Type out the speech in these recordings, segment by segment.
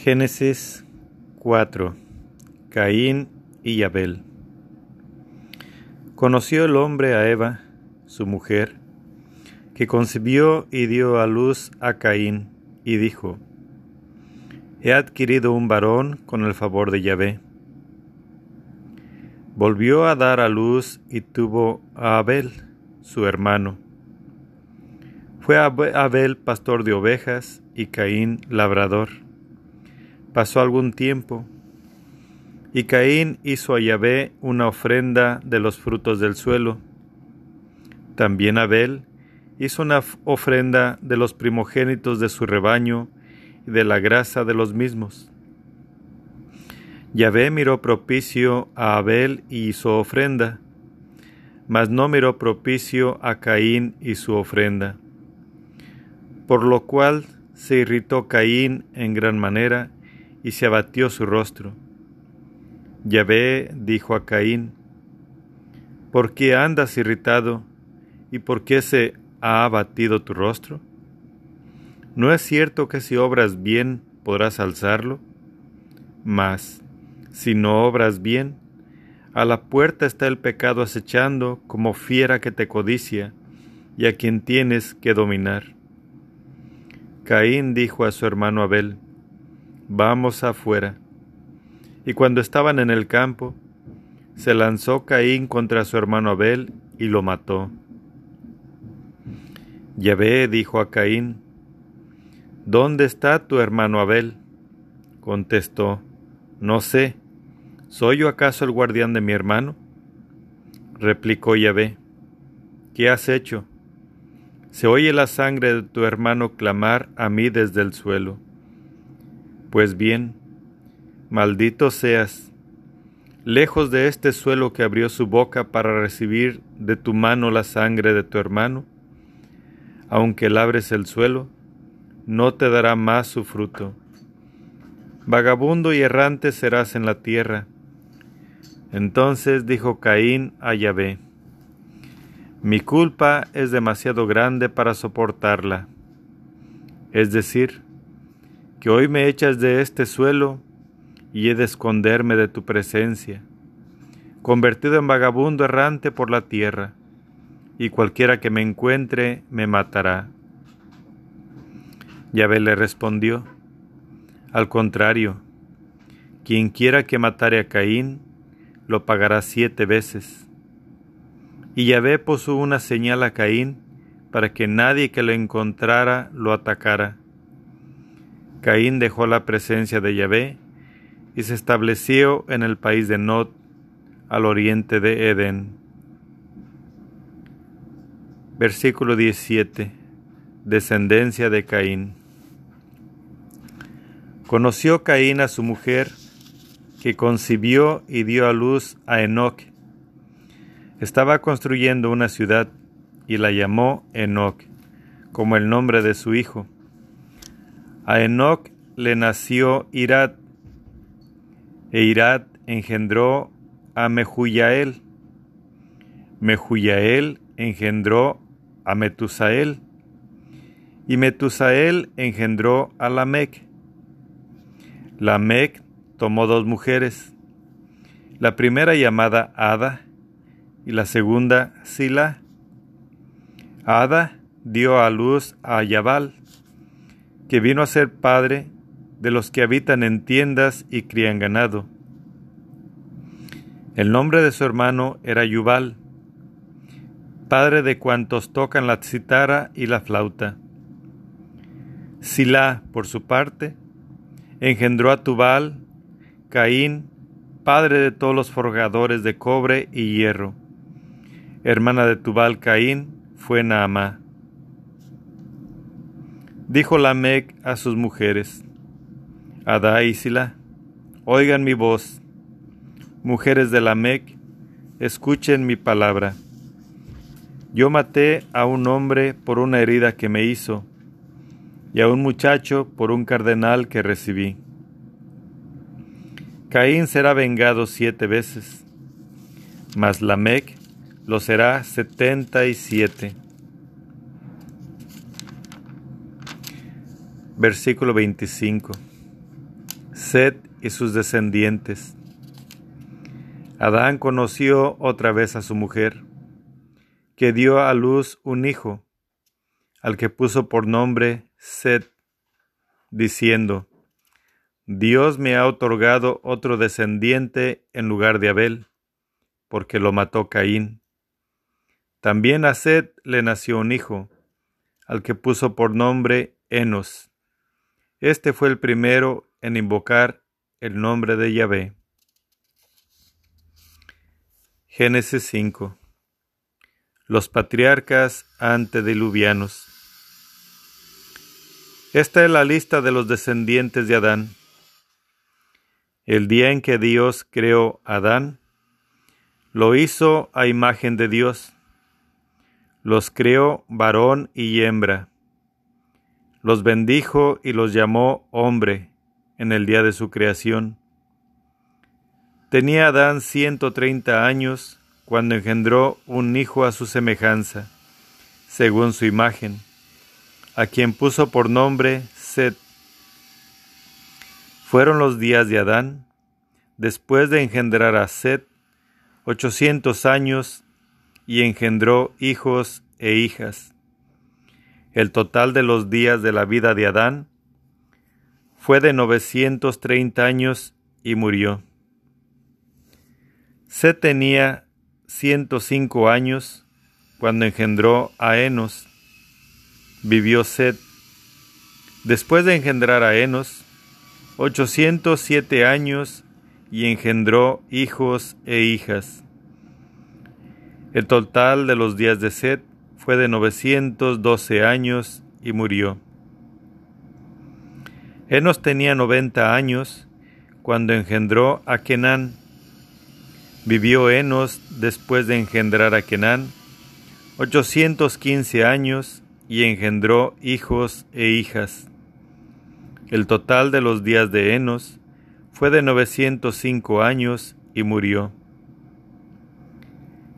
Génesis 4 Caín y Abel Conoció el hombre a Eva, su mujer, que concibió y dio a luz a Caín, y dijo, He adquirido un varón con el favor de Yahvé. Volvió a dar a luz y tuvo a Abel, su hermano. Fue Abel pastor de ovejas y Caín labrador. Pasó algún tiempo, y Caín hizo a Yahvé una ofrenda de los frutos del suelo. También Abel hizo una ofrenda de los primogénitos de su rebaño y de la grasa de los mismos. Yahvé miró propicio a Abel y su ofrenda, mas no miró propicio a Caín y su ofrenda. Por lo cual se irritó Caín en gran manera y se abatió su rostro. Yahvé dijo a Caín, ¿por qué andas irritado y por qué se ha abatido tu rostro? ¿No es cierto que si obras bien podrás alzarlo? Mas, si no obras bien, a la puerta está el pecado acechando como fiera que te codicia y a quien tienes que dominar. Caín dijo a su hermano Abel, Vamos afuera. Y cuando estaban en el campo, se lanzó Caín contra su hermano Abel y lo mató. Yahvé dijo a Caín, ¿Dónde está tu hermano Abel? Contestó, No sé, ¿soy yo acaso el guardián de mi hermano? Replicó Yahvé, ¿qué has hecho? Se oye la sangre de tu hermano clamar a mí desde el suelo. Pues bien, maldito seas, lejos de este suelo que abrió su boca para recibir de tu mano la sangre de tu hermano, aunque labres el suelo, no te dará más su fruto. Vagabundo y errante serás en la tierra. Entonces dijo Caín a Yahvé, mi culpa es demasiado grande para soportarla. Es decir, que hoy me echas de este suelo y he de esconderme de tu presencia, convertido en vagabundo errante por la tierra, y cualquiera que me encuentre me matará. Yahvé le respondió, al contrario, quien quiera que matare a Caín, lo pagará siete veces. Y Yahvé puso una señal a Caín para que nadie que lo encontrara lo atacara. Caín dejó la presencia de Yahvé y se estableció en el país de Nod, al oriente de Edén. Versículo 17. Descendencia de Caín. Conoció Caín a su mujer, que concibió y dio a luz a Enoch, estaba construyendo una ciudad y la llamó Enoch, como el nombre de su hijo. A Enoch le nació Irad, e Irad engendró a Mehuyael. Mehuyael engendró a Metusael, y Metusael engendró a Lamec. Lamec tomó dos mujeres, la primera llamada Ada, y la segunda Sila. Ada dio a luz a Yabal, que vino a ser padre de los que habitan en tiendas y crían ganado. El nombre de su hermano era Yubal, padre de cuantos tocan la citara y la flauta. Sila, por su parte, engendró a Tubal, Caín, padre de todos los forjadores de cobre y hierro hermana de Tubal Caín, fue Naamá. Dijo Lamec a sus mujeres, Adá y Sila, oigan mi voz. Mujeres de Lamec, escuchen mi palabra. Yo maté a un hombre por una herida que me hizo, y a un muchacho por un cardenal que recibí. Caín será vengado siete veces, mas Lamec lo será setenta y siete. Versículo 25. Set y sus descendientes. Adán conoció otra vez a su mujer, que dio a luz un hijo, al que puso por nombre Set, diciendo, Dios me ha otorgado otro descendiente en lugar de Abel, porque lo mató Caín. También a Set le nació un hijo, al que puso por nombre Enos. Este fue el primero en invocar el nombre de Yahvé. Génesis 5 Los patriarcas antediluvianos Esta es la lista de los descendientes de Adán. El día en que Dios creó a Adán, lo hizo a imagen de Dios. Los creó varón y hembra. Los bendijo y los llamó hombre en el día de su creación. Tenía Adán ciento treinta años cuando engendró un hijo a su semejanza, según su imagen, a quien puso por nombre Set. Fueron los días de Adán, después de engendrar a Set, ochocientos años, y engendró hijos e hijas. El total de los días de la vida de Adán fue de novecientos treinta años y murió. Set tenía ciento cinco años cuando engendró a Enos. Vivió Set. Después de engendrar a Enos, ochocientos siete años y engendró hijos e hijas. El total de los días de Set fue de novecientos doce años y murió. Enos tenía noventa años cuando engendró a Kenán Vivió Enos después de engendrar a Kenán 815 años y engendró hijos e hijas. El total de los días de Enos fue de 905 años y murió.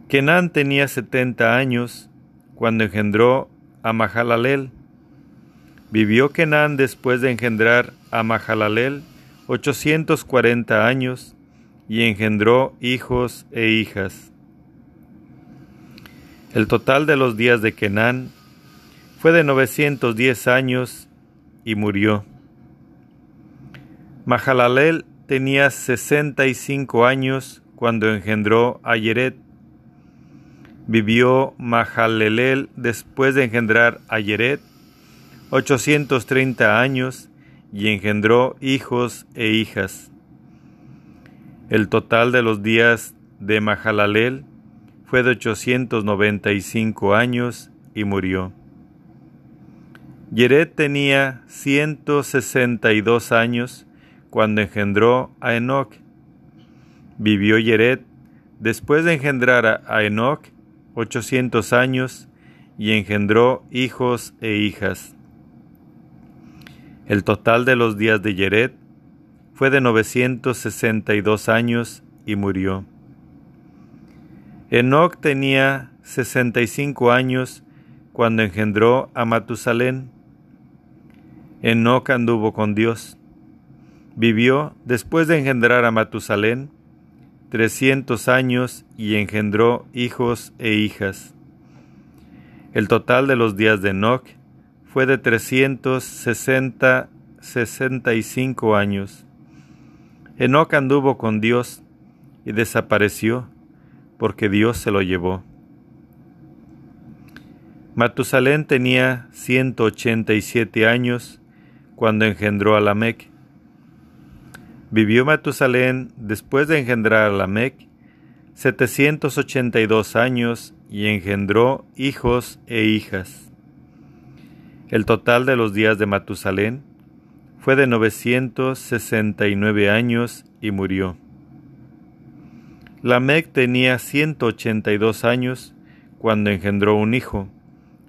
Kenán tenía 70 años cuando engendró a Mahalalel. Vivió Kenán después de engendrar a Mahalalel 840 años y engendró hijos e hijas. El total de los días de Kenán fue de 910 años y murió. Mahalalel tenía 65 años cuando engendró a Yeret. Vivió Mahalalel después de engendrar a Yeret 830 años y engendró hijos e hijas. El total de los días de Mahalalel fue de 895 años y murió. Yeret tenía 162 años cuando engendró a Enoch. Vivió Yeret después de engendrar a Enoch 800 años y engendró hijos e hijas. El total de los días de Yeret fue de 962 años y murió. Enoc tenía 65 años cuando engendró a Matusalén. Enoc anduvo con Dios. Vivió después de engendrar a Matusalén 300 años y engendró hijos e hijas. El total de los días de Enoc fue de 360 65 años. Enoc anduvo con Dios y desapareció porque Dios se lo llevó. Matusalén tenía 187 años cuando engendró a Lamec. Vivió Matusalén después de engendrar a Lamec 782 años y engendró hijos e hijas. El total de los días de Matusalén fue de 969 años y murió. Lamec tenía 182 años cuando engendró un hijo,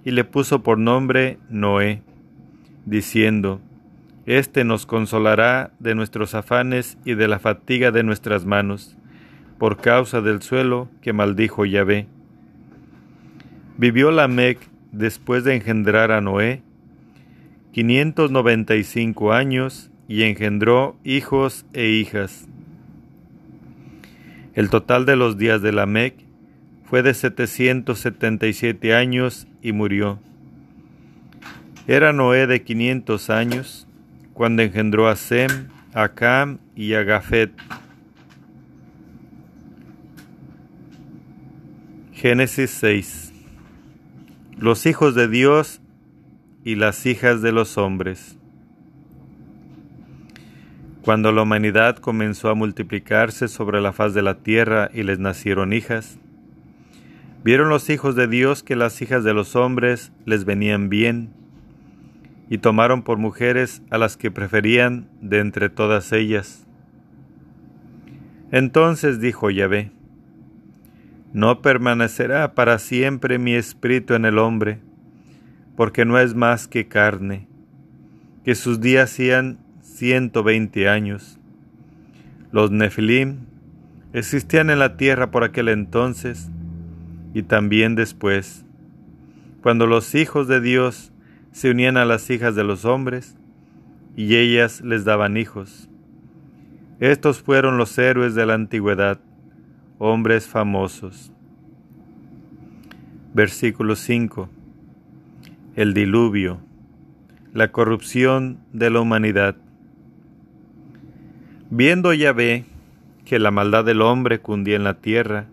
y le puso por nombre Noé, diciendo, Este nos consolará de nuestros afanes y de la fatiga de nuestras manos, por causa del suelo que maldijo Yahvé. Vivió Lamec después de engendrar a Noé 595 años y engendró hijos e hijas. El total de los días de Lamec fue de 777 años y murió. Era Noé de 500 años cuando engendró a Sem, a Cam y a Gafet. Génesis 6 Los hijos de Dios y las hijas de los hombres. Cuando la humanidad comenzó a multiplicarse sobre la faz de la tierra y les nacieron hijas, vieron los hijos de Dios que las hijas de los hombres les venían bien, y tomaron por mujeres a las que preferían de entre todas ellas. Entonces dijo Yahvé, No permanecerá para siempre mi espíritu en el hombre, porque no es más que carne, que sus días sean ciento veinte años. Los Nefilim existían en la tierra por aquel entonces y también después, cuando los hijos de Dios se unían a las hijas de los hombres y ellas les daban hijos. Estos fueron los héroes de la antigüedad, hombres famosos. Versículo 5 el diluvio, la corrupción de la humanidad. Viendo Yahvé que la maldad del hombre cundía en la tierra,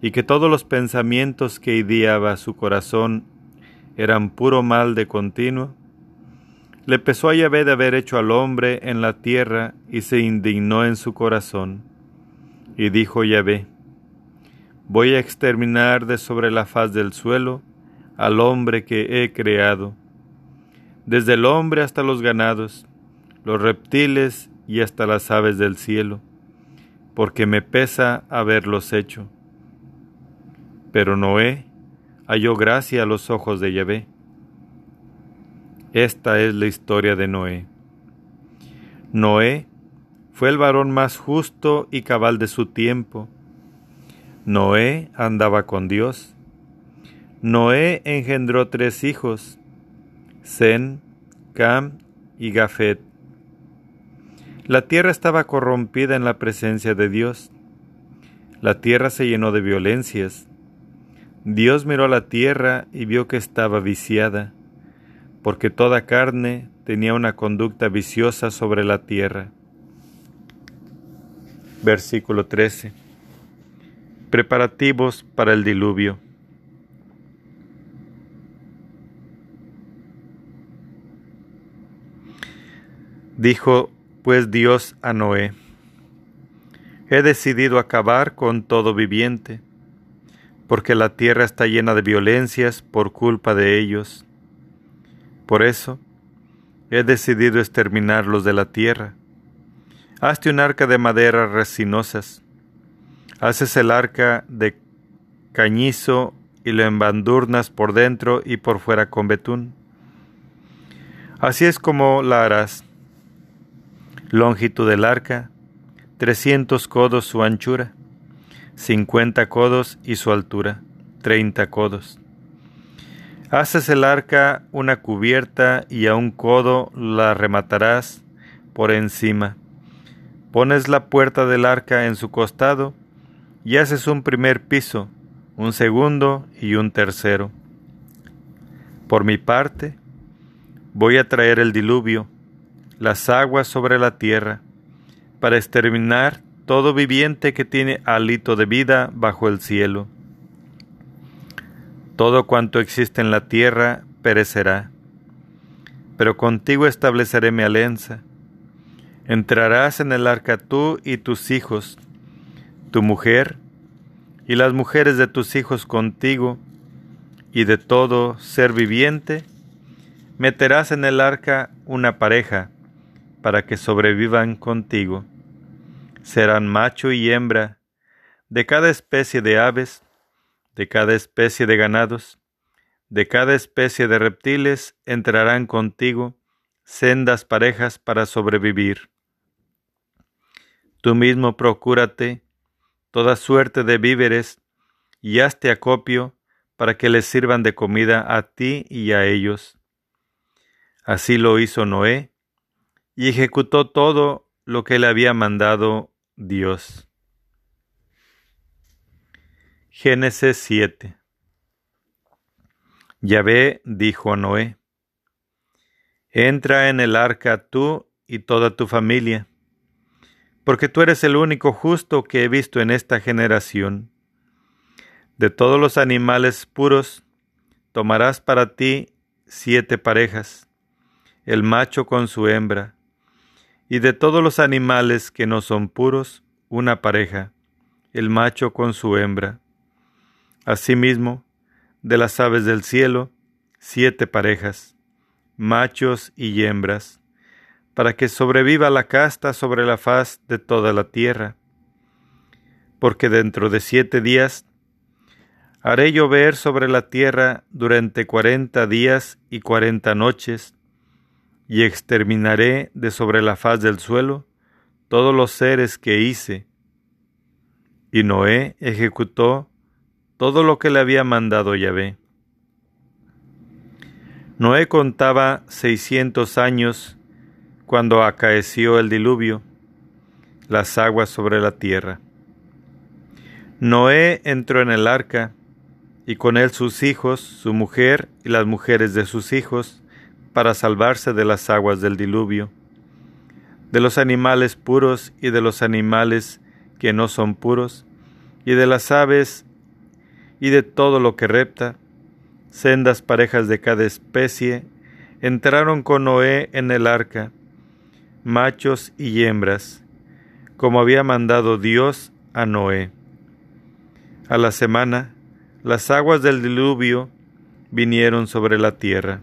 y que todos los pensamientos que ideaba su corazón eran puro mal de continuo, le pesó a Yahvé de haber hecho al hombre en la tierra y se indignó en su corazón. Y dijo Yahvé, Voy a exterminar de sobre la faz del suelo al hombre que he creado, desde el hombre hasta los ganados, los reptiles y hasta las aves del cielo, porque me pesa haberlos hecho. Pero Noé halló gracia a los ojos de Yahvé. Esta es la historia de Noé. Noé fue el varón más justo y cabal de su tiempo. Noé andaba con Dios Noé engendró tres hijos, Zen, Cam y Gafet. La tierra estaba corrompida en la presencia de Dios. La tierra se llenó de violencias. Dios miró la tierra y vio que estaba viciada, porque toda carne tenía una conducta viciosa sobre la tierra. Versículo 13. Preparativos para el diluvio. Dijo pues Dios a Noé, He decidido acabar con todo viviente, porque la tierra está llena de violencias por culpa de ellos. Por eso, he decidido exterminarlos de la tierra. Hazte un arca de maderas resinosas. Haces el arca de cañizo y lo embandurnas por dentro y por fuera con betún. Así es como la harás Longitud del arca, trescientos codos su anchura, cincuenta codos y su altura, treinta codos. Haces el arca una cubierta y a un codo la rematarás por encima. Pones la puerta del arca en su costado y haces un primer piso, un segundo y un tercero. Por mi parte, voy a traer el diluvio las aguas sobre la tierra, para exterminar todo viviente que tiene alito de vida bajo el cielo. Todo cuanto existe en la tierra perecerá, pero contigo estableceré mi alianza. Entrarás en el arca tú y tus hijos, tu mujer y las mujeres de tus hijos contigo, y de todo ser viviente, meterás en el arca una pareja, para que sobrevivan contigo. Serán macho y hembra de cada especie de aves, de cada especie de ganados, de cada especie de reptiles entrarán contigo sendas parejas para sobrevivir. Tú mismo procúrate toda suerte de víveres y hazte acopio para que les sirvan de comida a ti y a ellos. Así lo hizo Noé, y ejecutó todo lo que le había mandado Dios. Génesis 7 Yahvé dijo a Noé, Entra en el arca tú y toda tu familia, porque tú eres el único justo que he visto en esta generación. De todos los animales puros, tomarás para ti siete parejas, el macho con su hembra, y de todos los animales que no son puros, una pareja, el macho con su hembra. Asimismo, de las aves del cielo, siete parejas, machos y hembras, para que sobreviva la casta sobre la faz de toda la tierra. Porque dentro de siete días haré llover sobre la tierra durante cuarenta días y cuarenta noches, y exterminaré de sobre la faz del suelo todos los seres que hice. Y Noé ejecutó todo lo que le había mandado Yahvé. Noé contaba seiscientos años cuando acaeció el diluvio, las aguas sobre la tierra. Noé entró en el arca, y con él sus hijos, su mujer y las mujeres de sus hijos, para salvarse de las aguas del diluvio, de los animales puros y de los animales que no son puros, y de las aves y de todo lo que repta, sendas parejas de cada especie, entraron con Noé en el arca, machos y hembras, como había mandado Dios a Noé. A la semana, las aguas del diluvio vinieron sobre la tierra.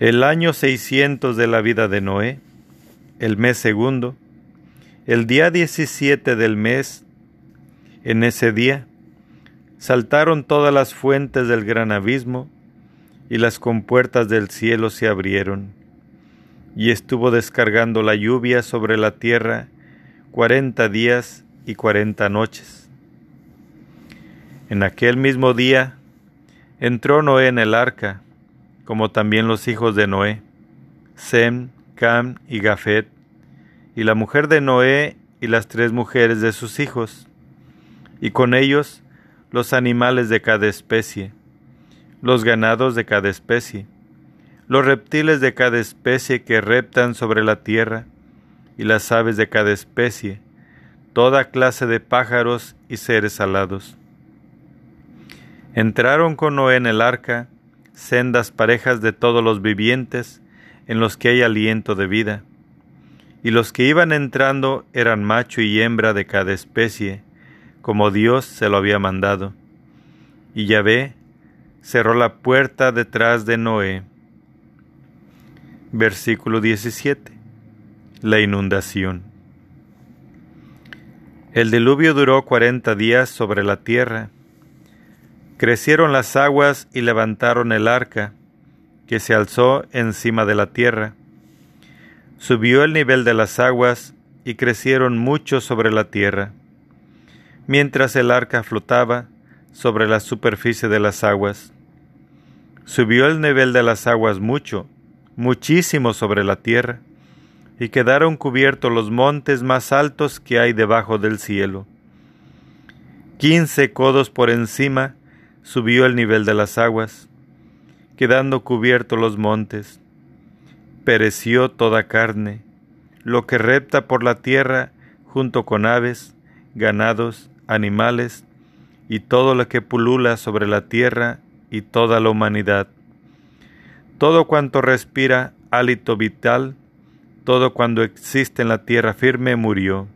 El año seiscientos de la vida de Noé, el mes segundo, el día diecisiete del mes, en ese día, Saltaron todas las fuentes del gran abismo, y las compuertas del cielo se abrieron, y estuvo descargando la lluvia sobre la tierra cuarenta días y cuarenta noches. En aquel mismo día entró Noé en el arca, como también los hijos de Noé, Sem, Cam y Gafet, y la mujer de Noé y las tres mujeres de sus hijos, y con ellos los animales de cada especie, los ganados de cada especie, los reptiles de cada especie que reptan sobre la tierra, y las aves de cada especie, toda clase de pájaros y seres alados. Entraron con Noé en el arca sendas parejas de todos los vivientes en los que hay aliento de vida, y los que iban entrando eran macho y hembra de cada especie, como Dios se lo había mandado. Y Yahvé cerró la puerta detrás de Noé. Versículo 17. La inundación. El diluvio duró cuarenta días sobre la tierra. Crecieron las aguas y levantaron el arca, que se alzó encima de la tierra. Subió el nivel de las aguas y crecieron mucho sobre la tierra mientras el arca flotaba sobre la superficie de las aguas. Subió el nivel de las aguas mucho, muchísimo sobre la tierra, y quedaron cubiertos los montes más altos que hay debajo del cielo. Quince codos por encima subió el nivel de las aguas, quedando cubiertos los montes. Pereció toda carne, lo que repta por la tierra junto con aves, ganados animales y todo lo que pulula sobre la tierra y toda la humanidad. Todo cuanto respira hálito vital, todo cuando existe en la tierra firme murió.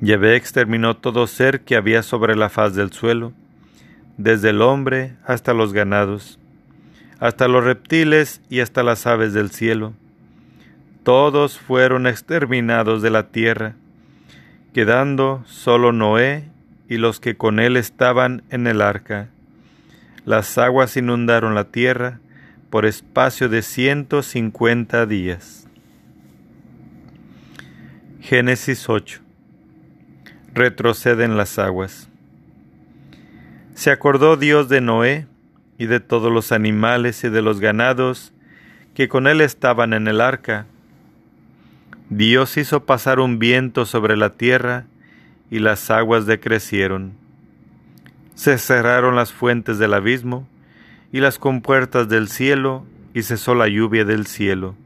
Yahvé exterminó todo ser que había sobre la faz del suelo, desde el hombre hasta los ganados, hasta los reptiles y hasta las aves del cielo. Todos fueron exterminados de la tierra, quedando solo Noé y los que con él estaban en el arca. Las aguas inundaron la tierra por espacio de ciento cincuenta días. Génesis 8. Retroceden las aguas. Se acordó Dios de Noé y de todos los animales y de los ganados que con él estaban en el arca. Dios hizo pasar un viento sobre la tierra y las aguas decrecieron. Se cerraron las fuentes del abismo y las compuertas del cielo y cesó la lluvia del cielo.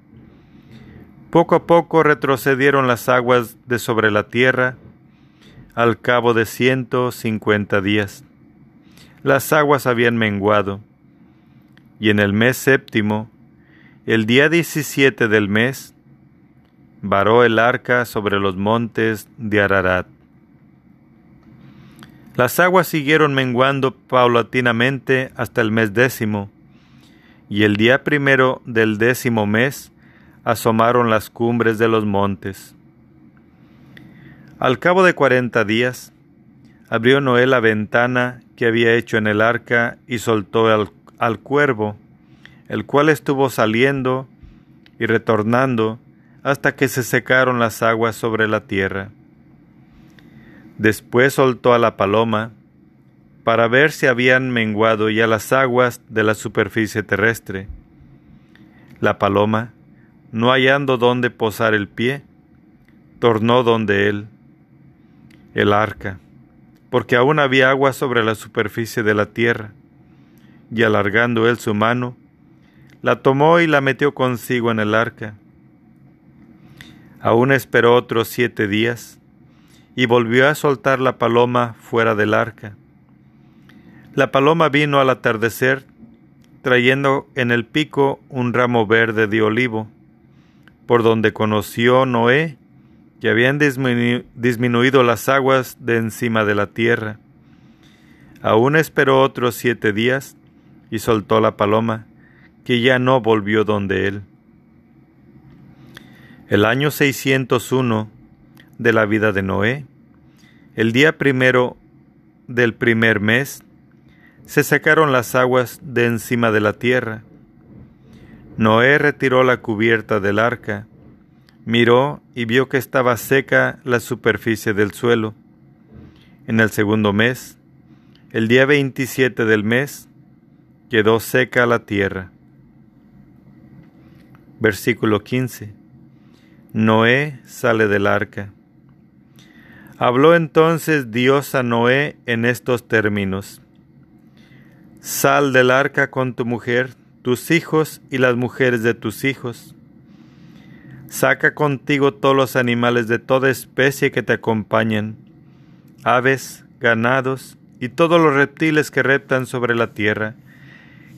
Poco a poco retrocedieron las aguas de sobre la tierra al cabo de ciento cincuenta días. Las aguas habían menguado, y en el mes séptimo, el día diecisiete del mes, varó el arca sobre los montes de Ararat. Las aguas siguieron menguando paulatinamente hasta el mes décimo, y el día primero del décimo mes asomaron las cumbres de los montes. Al cabo de cuarenta días, abrió Noé la ventana que había hecho en el arca y soltó al, al cuervo, el cual estuvo saliendo y retornando hasta que se secaron las aguas sobre la tierra. Después soltó a la paloma para ver si habían menguado ya las aguas de la superficie terrestre. La paloma, no hallando dónde posar el pie, tornó donde él, el arca, porque aún había agua sobre la superficie de la tierra, y alargando él su mano, la tomó y la metió consigo en el arca. Aún esperó otros siete días, y volvió a soltar la paloma fuera del arca. La paloma vino al atardecer, trayendo en el pico un ramo verde de olivo, por donde conoció Noé que habían disminuido las aguas de encima de la tierra. Aún esperó otros siete días y soltó la paloma, que ya no volvió donde él. El año 601 de la vida de Noé, el día primero del primer mes, se sacaron las aguas de encima de la tierra, Noé retiró la cubierta del arca, miró y vio que estaba seca la superficie del suelo. En el segundo mes, el día 27 del mes, quedó seca la tierra. Versículo 15. Noé sale del arca. Habló entonces Dios a Noé en estos términos. Sal del arca con tu mujer, tus hijos y las mujeres de tus hijos. Saca contigo todos los animales de toda especie que te acompañen, aves, ganados y todos los reptiles que reptan sobre la tierra,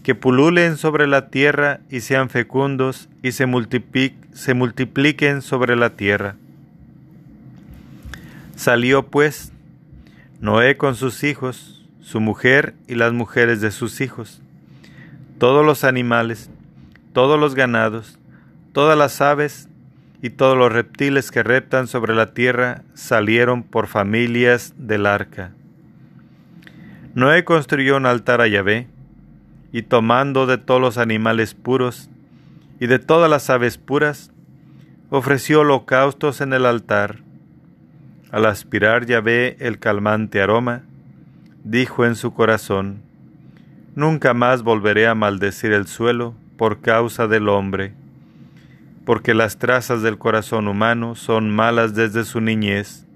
que pululen sobre la tierra y sean fecundos y se, se multipliquen sobre la tierra. Salió pues Noé con sus hijos, su mujer y las mujeres de sus hijos todos los animales, todos los ganados, todas las aves y todos los reptiles que reptan sobre la tierra salieron por familias del arca. Noé construyó un altar a Yahvé, y tomando de todos los animales puros y de todas las aves puras, ofreció holocaustos en el altar. Al aspirar Yahvé el calmante aroma, dijo en su corazón, Nunca más volveré a maldecir el suelo por causa del hombre, porque las trazas del corazón humano son malas desde su niñez,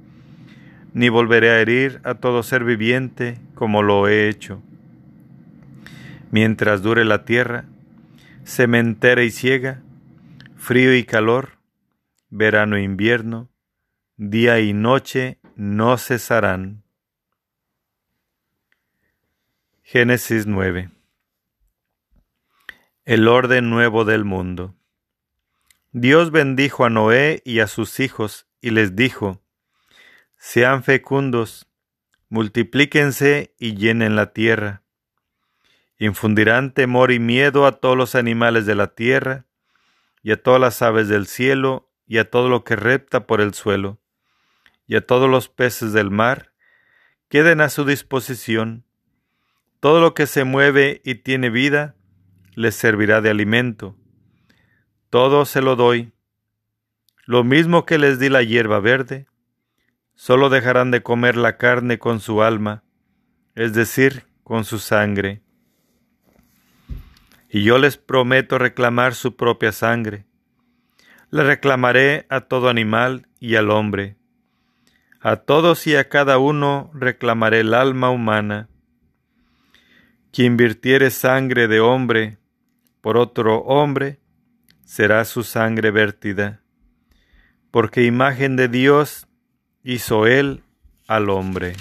ni volveré a herir a todo ser viviente como lo he hecho. Mientras dure la tierra, sementera y ciega, frío y calor, verano e invierno, día y noche no cesarán. Génesis 9 El orden nuevo del mundo. Dios bendijo a Noé y a sus hijos y les dijo, Sean fecundos, multiplíquense y llenen la tierra. Infundirán temor y miedo a todos los animales de la tierra, y a todas las aves del cielo, y a todo lo que repta por el suelo, y a todos los peces del mar, queden a su disposición todo lo que se mueve y tiene vida les servirá de alimento. Todo se lo doy. Lo mismo que les di la hierba verde, solo dejarán de comer la carne con su alma, es decir, con su sangre. y yo les prometo reclamar su propia sangre. Le reclamaré a todo animal y al hombre. A todos y a cada uno reclamaré el alma humana. Quien virtiere sangre de hombre por otro hombre, será su sangre vertida, porque imagen de Dios hizo él al hombre.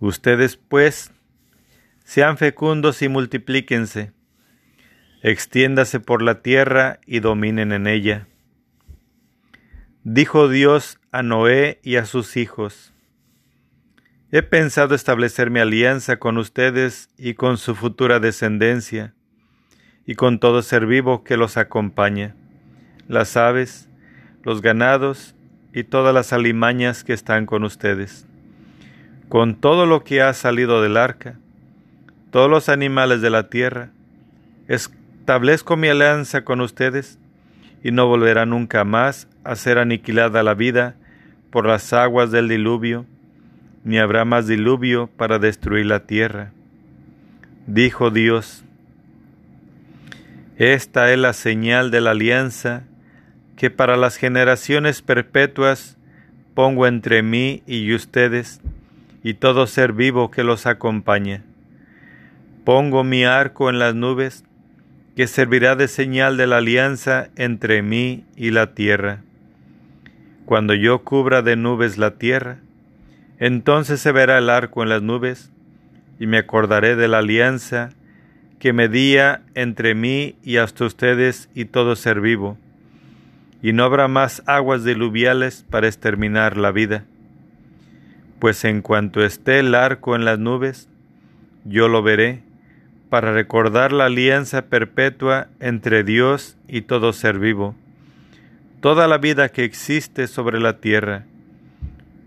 Ustedes, pues, sean fecundos y multiplíquense, extiéndase por la tierra y dominen en ella. Dijo Dios a Noé y a sus hijos, He pensado establecer mi alianza con ustedes y con su futura descendencia, y con todo ser vivo que los acompaña, las aves, los ganados y todas las alimañas que están con ustedes, con todo lo que ha salido del arca, todos los animales de la tierra. Establezco mi alianza con ustedes y no volverá nunca más a ser aniquilada la vida por las aguas del diluvio, ni habrá más diluvio para destruir la tierra. Dijo Dios, esta es la señal de la alianza que para las generaciones perpetuas pongo entre mí y ustedes y todo ser vivo que los acompaña. Pongo mi arco en las nubes, que servirá de señal de la alianza entre mí y la tierra. Cuando yo cubra de nubes la tierra, entonces se verá el arco en las nubes, y me acordaré de la alianza que medía entre mí y hasta ustedes y todo ser vivo, y no habrá más aguas diluviales para exterminar la vida. Pues en cuanto esté el arco en las nubes, yo lo veré, para recordar la alianza perpetua entre Dios y todo ser vivo, toda la vida que existe sobre la tierra.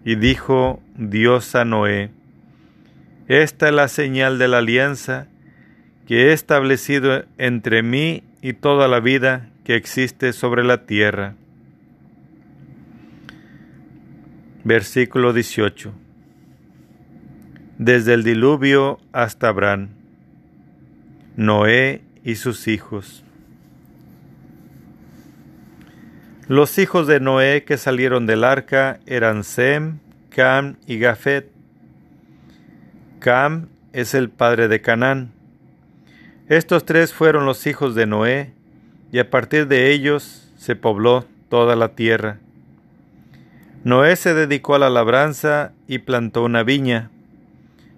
Y dijo Dios a Noé, Esta es la señal de la alianza que he establecido entre mí y toda la vida que existe sobre la tierra. Versículo 18. Desde el diluvio hasta Abraham Noé y sus hijos. Los hijos de Noé que salieron del arca eran Sem, Cam y Gafet. Cam es el padre de Canaán. Estos tres fueron los hijos de Noé, y a partir de ellos se pobló toda la tierra. Noé se dedicó a la labranza y plantó una viña,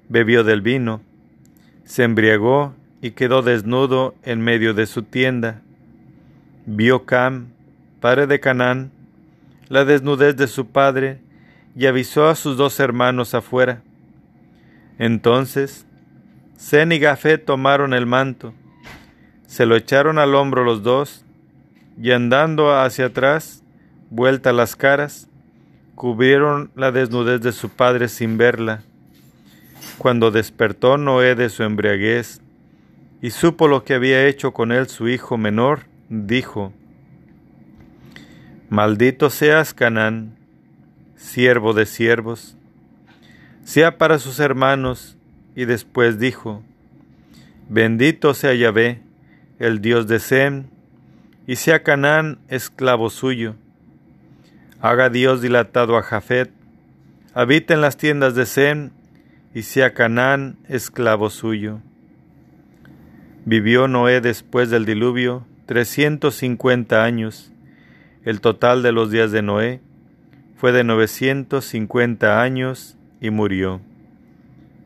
bebió del vino, se embriagó y quedó desnudo en medio de su tienda. Vio Cam, padre de Canaán, la desnudez de su padre, y avisó a sus dos hermanos afuera. Entonces, Zen y Gafet tomaron el manto, se lo echaron al hombro los dos, y andando hacia atrás, vuelta las caras, cubrieron la desnudez de su padre sin verla. Cuando despertó Noé de su embriaguez, y supo lo que había hecho con él su hijo menor, dijo, Maldito seas Canán, siervo de siervos, sea para sus hermanos, y después dijo, Bendito sea Yahvé, el Dios de Sem, y sea Canaán esclavo suyo. Haga Dios dilatado a Jafet, habita en las tiendas de Sem, y sea Canaán esclavo suyo. Vivió Noé después del diluvio trescientos cincuenta años. El total de los días de Noé fue de novecientos cincuenta años y murió.